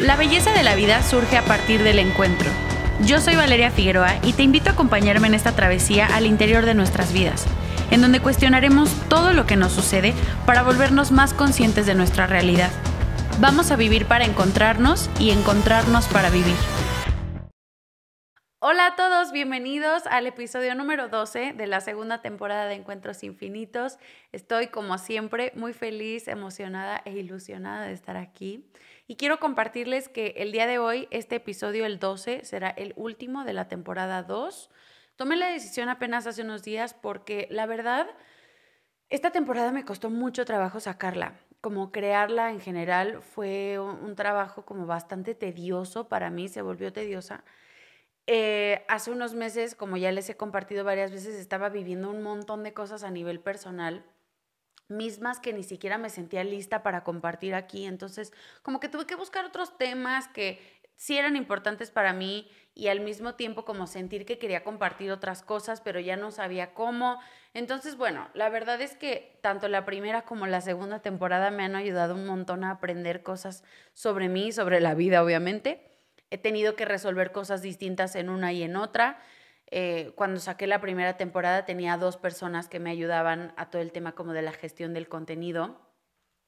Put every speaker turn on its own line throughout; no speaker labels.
La belleza de la vida surge a partir del encuentro. Yo soy Valeria Figueroa y te invito a acompañarme en esta travesía al interior de nuestras vidas, en donde cuestionaremos todo lo que nos sucede para volvernos más conscientes de nuestra realidad. Vamos a vivir para encontrarnos y encontrarnos para vivir. Hola a todos, bienvenidos al episodio número 12 de la segunda temporada de Encuentros Infinitos. Estoy como siempre muy feliz, emocionada e ilusionada de estar aquí. Y quiero compartirles que el día de hoy, este episodio, el 12, será el último de la temporada 2. Tomé la decisión apenas hace unos días porque la verdad, esta temporada me costó mucho trabajo sacarla. Como crearla en general fue un, trabajo como bastante tedioso para mí, se volvió tediosa. Eh, hace unos meses, como ya les he compartido varias veces, estaba viviendo un montón de cosas a nivel personal mismas que ni siquiera me sentía lista para compartir aquí. Entonces, como que tuve que buscar otros temas que sí eran importantes para mí y al mismo tiempo como sentir que quería compartir otras cosas, pero ya no sabía cómo. Entonces, bueno, la verdad es que tanto la primera como la segunda temporada me han ayudado un montón a aprender cosas sobre mí, sobre la vida, obviamente. He tenido que resolver cosas distintas en una y en otra. Eh, cuando saqué la primera temporada tenía dos personas que me ayudaban a todo el tema como de la gestión del contenido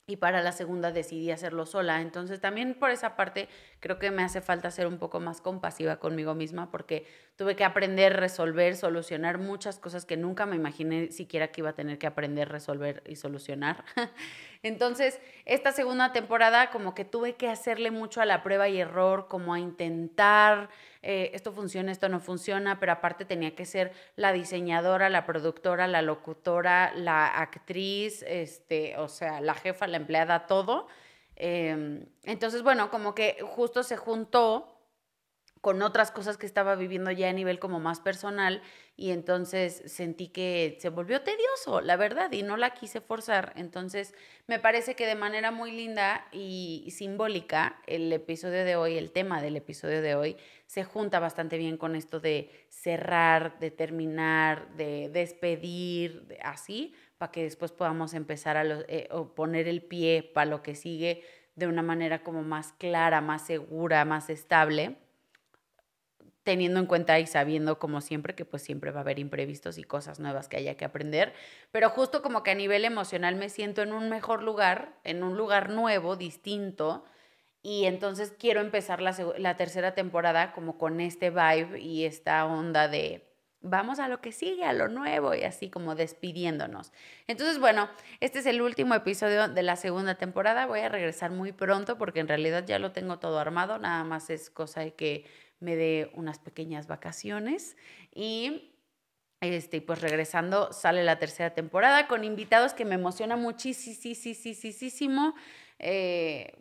y para la segunda decidí hacerlo sola. Entonces también por esa parte creo que me hace falta ser un poco más compasiva conmigo misma porque tuve que aprender, resolver, solucionar muchas cosas que nunca me imaginé siquiera que iba a tener que aprender, resolver y solucionar. Entonces, esta segunda temporada como que tuve que hacerle mucho a la prueba y error, como a intentar, eh, esto funciona, esto no funciona, pero aparte tenía que ser la diseñadora, la productora, la locutora, la actriz, este, o sea, la jefa, la empleada, todo. Em, entonces, bueno, como que justo se juntó con otras cosas que estaba viviendo ya a nivel como más personal y entonces sentí que se volvió tedioso, la verdad, y no la quise forzar. Entonces me parece que de manera muy linda y simbólica el episodio de hoy, el tema del episodio de hoy, se junta bastante bien con esto de cerrar, de terminar, de despedir, así, para que después podamos empezar a eh, poner el pie para lo que sigue de una manera como más clara, más segura, más estable teniendo en cuenta y sabiendo como siempre que pues siempre va a haber imprevistos y cosas nuevas que haya que aprender, pero justo como que a nivel emocional me siento en un mejor lugar, en un lugar nuevo, distinto, y entonces quiero empezar la, la tercera temporada como con este vibe y esta onda de vamos a lo que sigue, a lo nuevo y así como despidiéndonos. Entonces, bueno, este es el último episodio de la segunda temporada. Voy a regresar muy pronto porque en realidad ya lo tengo todo armado, nada más es cosa de que me dé unas pequeñas vacaciones y este, pues regresando sale la tercera temporada con invitados que me emociona muchísimo eh,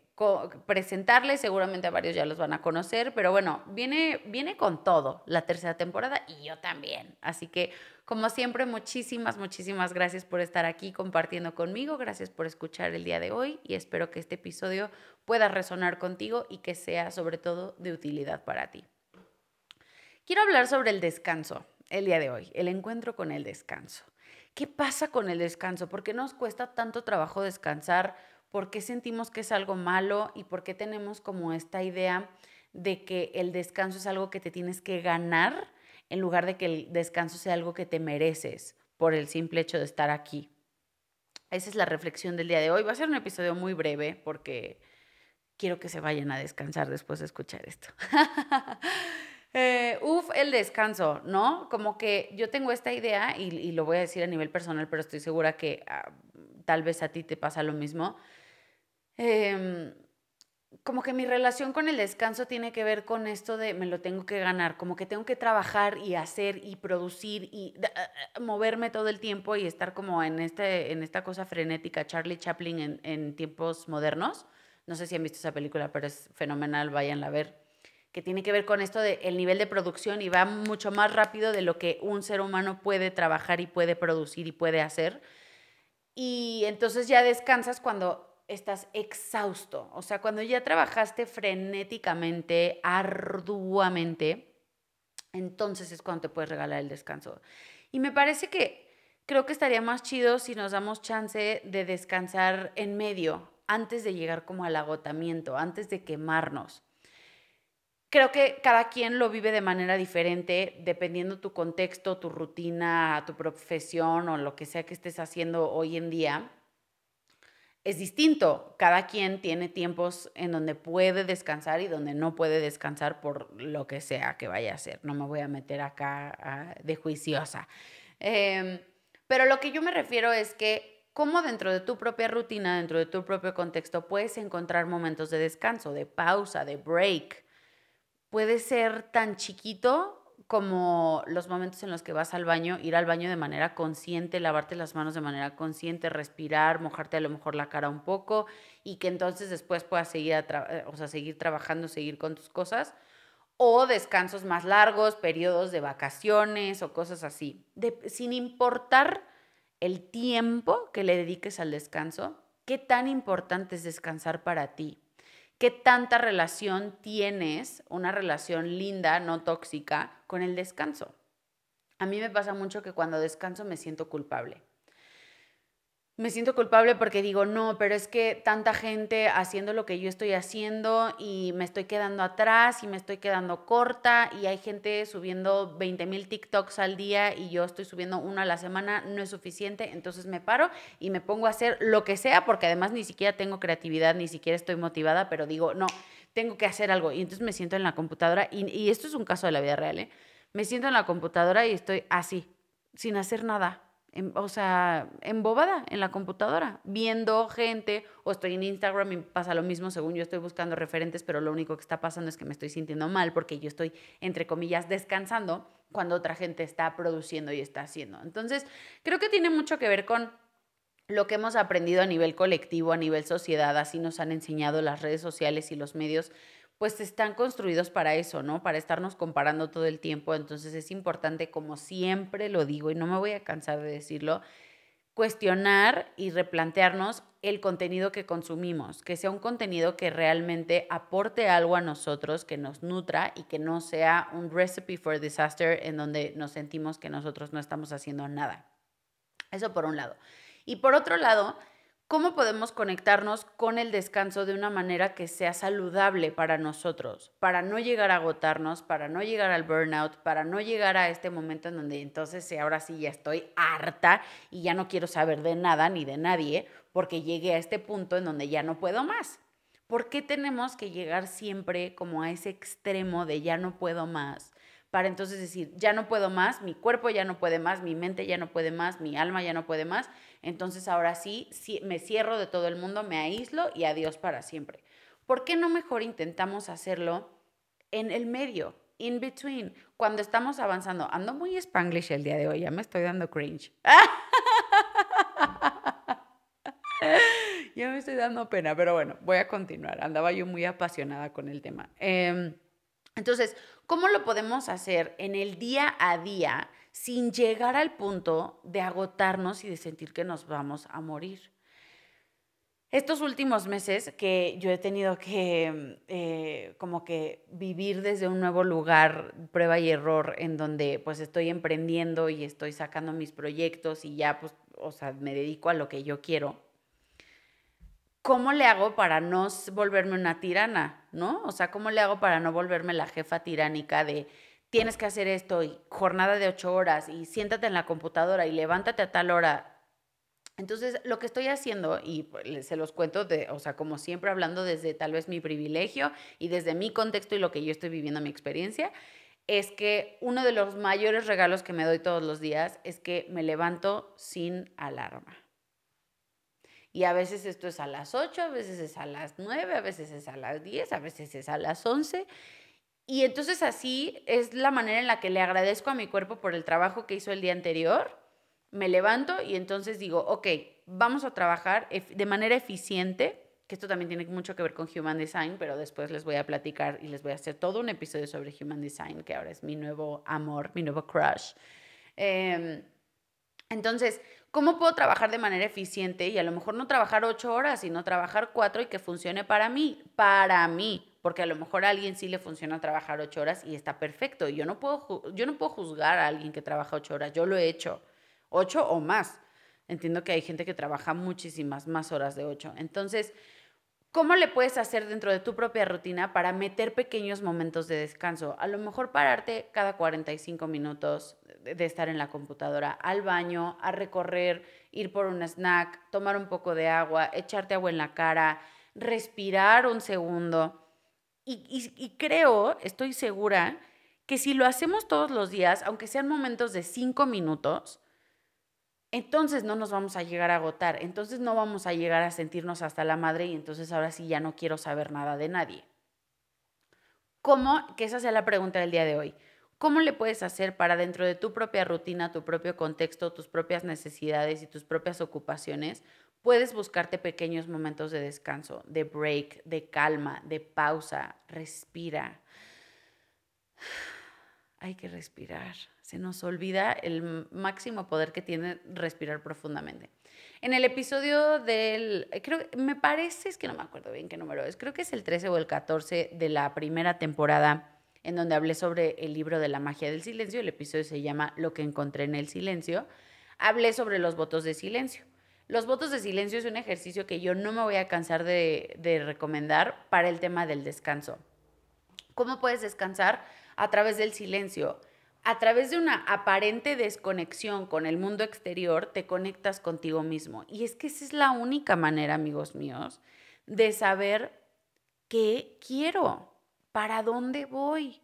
presentarles, seguramente a varios ya los van a conocer, pero bueno, viene, viene con todo la tercera temporada y yo también. Así que, como siempre, muchísimas, muchísimas gracias por estar aquí compartiendo conmigo, gracias por escuchar el día de hoy y espero que este episodio pueda resonar contigo y que sea sobre todo de utilidad para ti. Quiero hablar sobre el descanso el día de hoy, el encuentro con el descanso. ¿Qué pasa con el descanso? ¿Por qué nos cuesta tanto trabajo descansar? ¿Por qué sentimos que es algo malo? ¿Y por qué tenemos como esta idea de que el descanso es algo que te tienes que ganar en lugar de que el descanso sea algo que te mereces por el simple hecho de estar aquí? Esa es la reflexión del día de hoy. Va a ser un episodio muy breve porque quiero que se vayan a descansar después de escuchar esto. eh, uf, el descanso, ¿no? Como que yo tengo esta idea, y, lo voy a decir a nivel personal, pero estoy segura que ah, tal vez a ti te pasa lo mismo. Em, como que mi relación con el descanso tiene que ver con esto de me lo tengo que ganar, como que tengo que trabajar y hacer y producir y ah, moverme todo el tiempo y estar como en, este, en esta cosa frenética, Charlie Chaplin en, en tiempos modernos. No sé si han visto esa película, pero es fenomenal, váyanla a ver. Que tiene que ver con esto del nivel de producción y va mucho más rápido de lo que un ser humano puede trabajar y puede producir y puede hacer. Y entonces ya descansas cuando estás exhausto. O sea, cuando ya trabajaste frenéticamente, arduamente, entonces es cuando te puedes regalar el descanso. Y me parece que creo que estaría más chido si nos damos chance de descansar en medio antes de llegar como al agotamiento, antes de quemarnos. Creo que cada quien lo vive de manera diferente, dependiendo tu contexto, tu rutina, tu profesión o lo que sea que estés haciendo hoy en día. Es distinto. Cada quien tiene tiempos en donde puede descansar y donde no puede descansar por lo que sea que vaya a hacer. No me voy a meter acá ah, de juiciosa. Em, pero lo que yo me refiero es que cómo dentro de tu propia rutina, dentro de tu propio contexto, puedes encontrar momentos de descanso, de pausa, de break puede ser tan chiquito como los momentos en los que vas al baño, ir al baño de manera consciente, lavarte las manos de manera consciente, respirar, mojarte a lo mejor la cara un poco y que entonces después puedas seguir, eh, o sea, seguir trabajando, seguir con tus cosas. O descansos más largos, periodos de vacaciones o cosas así. sin importar el tiempo que le dediques al descanso, ¿qué tan importante es descansar para ti? ¿Qué tanta relación tienes, una relación linda, no tóxica, con el descanso? A mí me pasa mucho que cuando descanso me siento culpable me siento culpable porque digo, no, pero es que tanta gente haciendo lo que yo estoy haciendo y me estoy quedando atrás y me estoy quedando corta y hay gente subiendo 20 mil TikToks al día y yo estoy subiendo uno a la semana, no es suficiente, entonces me paro y me pongo a hacer lo que sea porque además ni siquiera tengo creatividad, ni siquiera estoy motivada, pero digo, no, tengo que hacer algo y entonces me siento en la computadora y, y esto es un caso de la vida real, ¿eh? Me siento en la computadora y estoy así, sin hacer nada o sea, embobada en la computadora, viendo gente, o estoy en Instagram y pasa lo mismo, según yo estoy buscando referentes, pero lo único que está pasando es que me estoy sintiendo mal porque yo estoy, entre comillas, descansando cuando otra gente está produciendo y está haciendo. Entonces, creo que tiene mucho que ver con lo que hemos aprendido a nivel colectivo, a nivel sociedad, así nos han enseñado las redes sociales y los medios pues están construidos para eso, ¿no? Para estarnos comparando todo el tiempo. Entonces es importante, como siempre lo digo y no me voy a cansar de decirlo, cuestionar y replantearnos el contenido que consumimos, que sea un contenido que realmente aporte algo a nosotros, que nos nutra y que no sea un recipe for disaster en donde nos sentimos que nosotros no estamos haciendo nada. Eso por un lado. Y por otro lado, ¿Cómo podemos conectarnos con el descanso de una manera que sea saludable para nosotros? Para no llegar a agotarnos, para no llegar al burnout, para no llegar a este momento en donde entonces ahora sí ya estoy harta y ya no quiero saber de nada ni de nadie porque llegué a este punto en donde ya no puedo más. ¿Por qué tenemos que llegar siempre como a ese extremo de ya no puedo más? para entonces decir, ya no puedo más, mi cuerpo ya no puede más, mi mente ya no puede más, mi alma ya no puede más, entonces ahora sí, me cierro de todo el mundo, me aíslo y adiós para siempre. ¿Por qué no mejor intentamos hacerlo en el medio, in between, cuando estamos avanzando? Ando muy spanglish el día de hoy, ya me estoy dando cringe. ya me estoy dando pena, pero bueno, voy a continuar. Andaba yo muy apasionada con el tema. Em, entonces, ¿cómo lo podemos hacer en el día a día sin llegar al punto de agotarnos y de sentir que nos vamos a morir? Estos últimos meses que yo he tenido que eh, como que vivir desde un nuevo lugar, prueba y error, en donde pues estoy emprendiendo y estoy sacando mis proyectos y ya pues, o sea, me dedico a lo que yo quiero ¿cómo le hago para no volverme una tirana? ¿No? O sea, ¿cómo le hago para no volverme la jefa tiránica de tienes que hacer esto y jornada de ocho horas y siéntate en la computadora y levántate a tal hora? Entonces, lo que estoy haciendo, y pues, se los cuento, de, o sea, como siempre hablando desde tal vez mi privilegio y desde mi contexto y lo que yo estoy viviendo, mi experiencia, es que uno de los mayores regalos que me doy todos los días es que me levanto sin alarma. Y a veces esto es a las 8, a veces es a las 9, a veces es a las 10, a veces es a las 11. Y entonces así es la manera en la que le agradezco a mi cuerpo por el trabajo que hizo el día anterior. Me levanto y entonces digo, ok, vamos a trabajar de manera eficiente, que esto también tiene mucho que ver con Human Design, pero después les voy a platicar y les voy a hacer todo un episodio sobre Human Design, que ahora es mi nuevo amor, mi nuevo crush. Em, entonces, ¿Cómo puedo trabajar de manera eficiente y a lo mejor no trabajar ocho horas, sino trabajar cuatro y que funcione para mí? Para mí, porque a lo mejor a alguien sí le funciona trabajar ocho horas y está perfecto. Yo no puedo, yo no puedo juzgar a alguien que trabaja ocho horas, yo lo he hecho, ocho o más. Entiendo que hay gente que trabaja muchísimas más horas de 8. Entonces, ¿Cómo le puedes hacer dentro de tu propia rutina para meter pequeños momentos de descanso? A lo mejor pararte cada 45 minutos de estar en la computadora, al baño, a recorrer, ir por un snack, tomar un poco de agua, echarte agua en la cara, respirar un segundo. Y, creo, estoy segura, que si lo hacemos todos los días, aunque sean momentos de 5 minutos, entonces no nos vamos a llegar a agotar, entonces no vamos a llegar a sentirnos hasta la madre y entonces ahora sí ya no quiero saber nada de nadie. ¿Cómo? Que esa sea la pregunta del día de hoy. ¿Cómo le puedes hacer para dentro de tu propia rutina, tu propio contexto, tus propias necesidades y tus propias ocupaciones, puedes buscarte pequeños momentos de descanso, de break, de calma, de pausa, respira. Hay que respirar se nos olvida el máximo poder que tiene respirar profundamente. En el episodio del, creo, me parece, es que no me acuerdo bien qué número es, creo que es el 13 o el 14 de la primera temporada en donde hablé sobre el libro de la magia del silencio, el episodio se llama Lo que encontré en el silencio, hablé sobre los votos de silencio. Los votos de silencio es un ejercicio que yo no me voy a cansar de, recomendar para el tema del descanso. ¿Cómo puedes descansar? A través del silencio a través de una aparente desconexión con el mundo exterior, te conectas contigo mismo. Y es que esa es la única manera, amigos míos, de saber qué quiero, para dónde voy.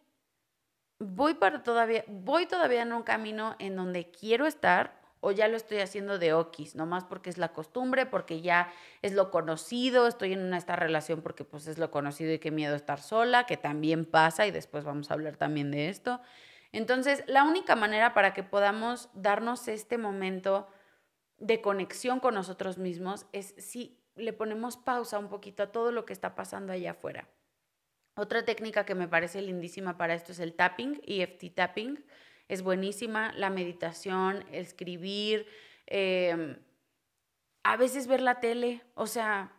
Voy para todavía, voy todavía en un camino en donde quiero estar o ya lo estoy haciendo de okis, nomás porque es la costumbre, porque ya es lo conocido, estoy en esta relación porque pues es lo conocido y qué miedo estar sola, que también pasa y después vamos a hablar también de esto. Entonces, la única manera para que podamos darnos este momento de conexión con nosotros mismos es si le ponemos pausa un poquito a todo lo que está pasando allá afuera. Otra técnica que me parece lindísima para esto es el tapping, EFT tapping. Es buenísima la meditación, escribir, em, a veces ver la tele, o sea,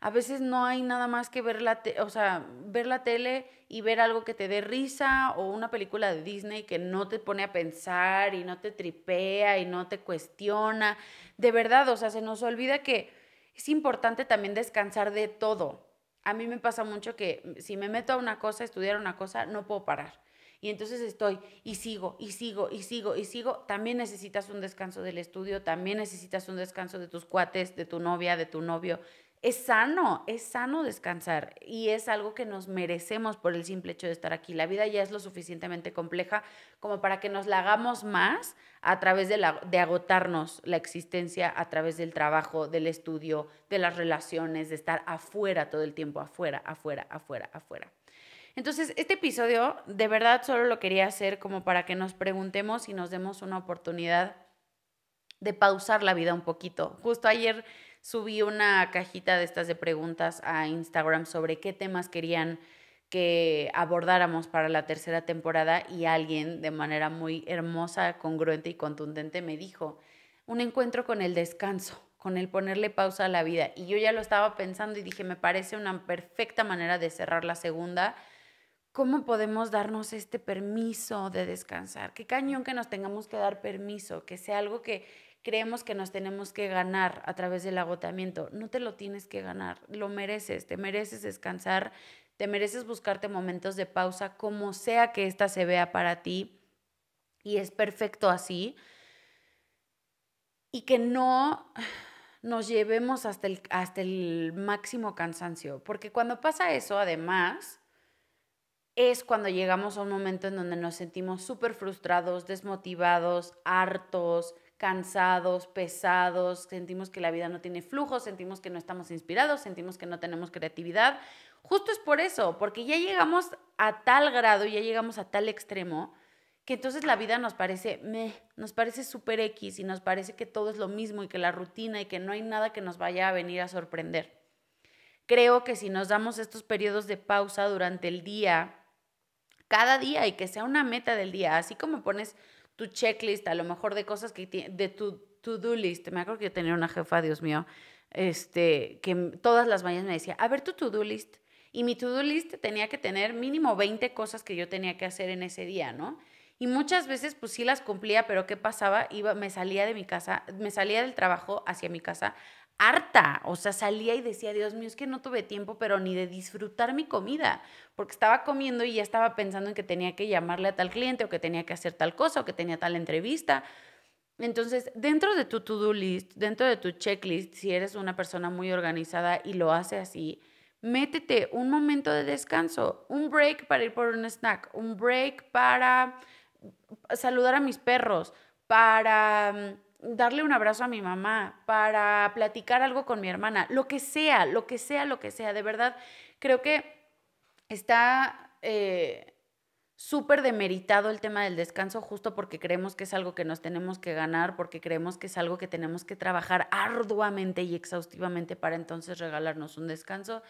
a veces no hay nada más que ver la, o sea, ver la tele y ver algo que te dé risa o una película de Disney que no te pone a pensar y no te tripea y no te cuestiona. De verdad, o sea, se nos olvida que es importante también descansar de todo. A mí me pasa mucho que si me meto a una cosa, estudiar una cosa, no puedo parar. Y entonces estoy y sigo y sigo y sigo y sigo. También necesitas un descanso del estudio, también necesitas un descanso de tus cuates, de tu novia, de tu novio, es sano, es sano descansar y es algo que nos merecemos por el simple hecho de estar aquí. La vida ya es lo suficientemente compleja como para que nos la hagamos más a través de, de agotarnos la existencia, a través del trabajo, del estudio, de las relaciones, de estar afuera todo el tiempo, afuera, afuera, afuera, afuera. Entonces, este episodio de verdad solo lo quería hacer como para que nos preguntemos y nos demos una oportunidad de pausar la vida un poquito. Justo ayer subí una cajita de estas de preguntas a Instagram sobre qué temas querían que abordáramos para la tercera temporada y alguien de manera muy hermosa, congruente y contundente me dijo, un encuentro con el descanso, con el ponerle pausa a la vida. Y yo ya lo estaba pensando y dije, me parece una perfecta manera de cerrar la segunda. ¿Cómo podemos darnos este permiso de descansar? Qué cañón que nos tengamos que dar permiso, que sea algo que creemos que nos tenemos que ganar a través del agotamiento. No te lo tienes que ganar, lo mereces, te mereces descansar, te mereces buscarte momentos de pausa, como sea que ésta se vea para ti, y es perfecto así. Y que no nos llevemos hasta el, hasta el máximo cansancio, porque cuando pasa eso, además, es cuando llegamos a un momento en donde nos sentimos súper frustrados, desmotivados, hartos, cansados, pesados, sentimos que la vida no tiene flujo, sentimos que no estamos inspirados, sentimos que no tenemos creatividad. Justo es por eso, porque ya llegamos a tal grado, ya llegamos a tal extremo, que entonces la vida nos parece, me, nos parece súper X y nos parece que todo es lo mismo y que la rutina y que no hay nada que nos vaya a venir a sorprender. Creo que si nos damos estos periodos de pausa durante el día, cada día y que sea una meta del día, así como pones tu checklist, a lo mejor de cosas que de tu to-do list. Me acuerdo que yo tenía una jefa, Dios mío, este, que todas las mañanas me decía, a ver tu to-do list. Y mi to-do list tenía que tener mínimo 20 cosas que yo tenía que hacer en ese día, ¿no? Y muchas veces pues sí las cumplía, pero ¿qué pasaba? Iba, me salía de mi casa, me salía del trabajo hacia mi casa harta, o sea, salía y decía, Dios mío, es que no tuve tiempo, pero ni de disfrutar mi comida, porque estaba comiendo y ya estaba pensando en que tenía que llamarle a tal cliente o que tenía que hacer tal cosa o que tenía tal entrevista. Entonces, dentro de tu to-do list, dentro de tu checklist, si eres una persona muy organizada y lo hace así, métete un momento de descanso, un break para ir por un snack, un break para saludar a mis perros, para mm, darle un abrazo a mi mamá, para platicar algo con mi hermana, lo que sea, lo que sea, lo que sea. De verdad, creo que está eh, súper demeritado el tema del descanso justo porque creemos que es algo que nos tenemos que ganar, porque creemos que es algo que tenemos que trabajar arduamente y exhaustivamente para entonces regalarnos un descanso.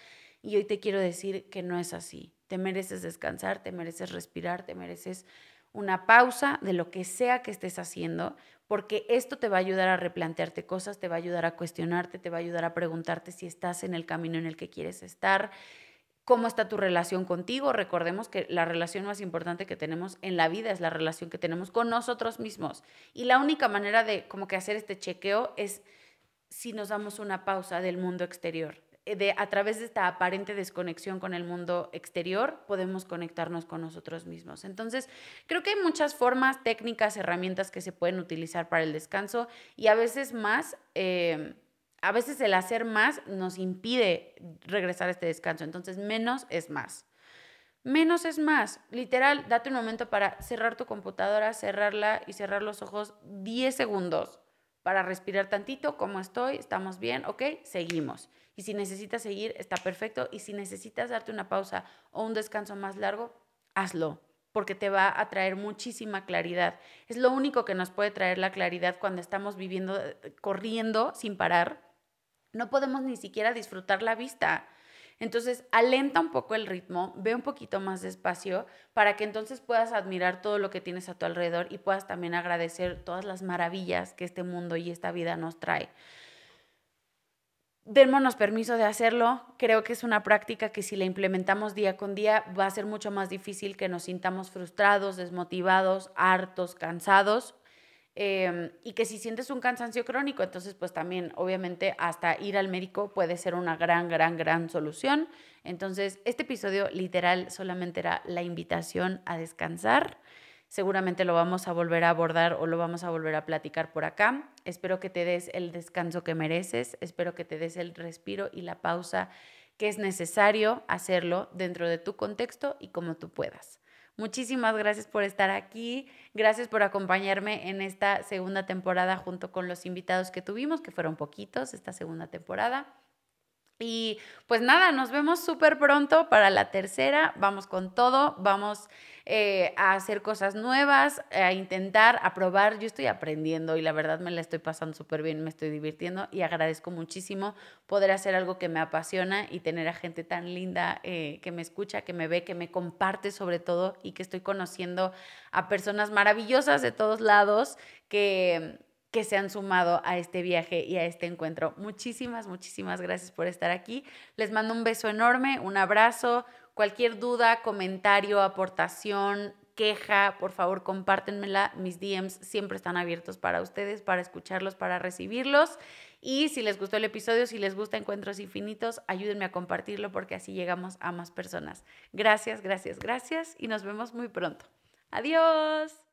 Y hoy te quiero decir que no es así. Te mereces descansar, te mereces respirar, te mereces una pausa de lo que sea que estés haciendo, porque esto te va a ayudar a replantearte cosas, te va a ayudar a cuestionarte, te va a ayudar a preguntarte si estás en el camino en el que quieres estar, cómo está tu relación contigo. Recordemos que la relación más importante que tenemos en la vida es la relación que tenemos con nosotros mismos. Y la única manera de como que hacer este chequeo es si nos damos una pausa del mundo exterior. Eh, de, a través de esta aparente desconexión con el mundo exterior, podemos conectarnos con nosotros mismos. Entonces, creo que hay muchas formas, técnicas, herramientas que se pueden utilizar para el descanso y a veces más, eh, a veces el hacer más nos impide regresar a este descanso. Entonces, menos es más. Menos es más. Literal, date un momento para cerrar tu computadora, cerrarla y cerrar los ojos 10 segundos para respirar tantito, ¿cómo estoy? ¿Estamos bien? ¿Ok? Seguimos. Y si necesitas seguir, está perfecto. Y si necesitas darte una pausa o un descanso más largo, hazlo, porque te va a traer muchísima claridad. Es lo único que nos puede traer la claridad cuando estamos viviendo, corriendo sin parar. No podemos ni siquiera disfrutar la vista. Entonces, alenta un poco el ritmo, ve un poquito más despacio para que entonces puedas admirar todo lo que tienes a tu alrededor y puedas también agradecer todas las maravillas que este mundo y esta vida nos trae. Démonos permiso de hacerlo. Creo que es una práctica que si la implementamos día con día va a ser mucho más difícil que nos sintamos frustrados, desmotivados, hartos, cansados Em, y que si sientes un cansancio crónico, entonces pues también obviamente hasta ir al médico puede ser una gran, gran, gran solución. Entonces este episodio literal solamente era la invitación a descansar. Seguramente lo vamos a volver a abordar o lo vamos a volver a platicar por acá. Espero que te des el descanso que mereces, espero que te des el respiro y la pausa que es necesario hacerlo dentro de tu contexto y como tú puedas. Muchísimas gracias por estar aquí, gracias por acompañarme en esta segunda temporada junto con los invitados que tuvimos, que fueron poquitos esta segunda temporada. Y pues nada, nos vemos súper pronto para la tercera. Vamos con todo, vamos eh, a hacer cosas nuevas, a intentar, a probar. Yo estoy aprendiendo y la verdad me la estoy pasando súper bien, me estoy divirtiendo y agradezco muchísimo poder hacer algo que me apasiona y tener a gente tan linda eh, que me escucha, que me ve, que me comparte sobre todo y que estoy conociendo a personas maravillosas de todos lados que que se han sumado a este viaje y a este encuentro. Muchísimas, muchísimas gracias por estar aquí. Les mando un beso enorme, un abrazo. Cualquier duda, comentario, aportación, queja, por favor compártenmela. Mis DMs siempre están abiertos para ustedes, para escucharlos, para recibirlos. Y si les gustó el episodio, si les gusta Encuentros Infinitos, ayúdenme a compartirlo porque así llegamos a más personas. Gracias, gracias, gracias y nos vemos muy pronto. Adiós.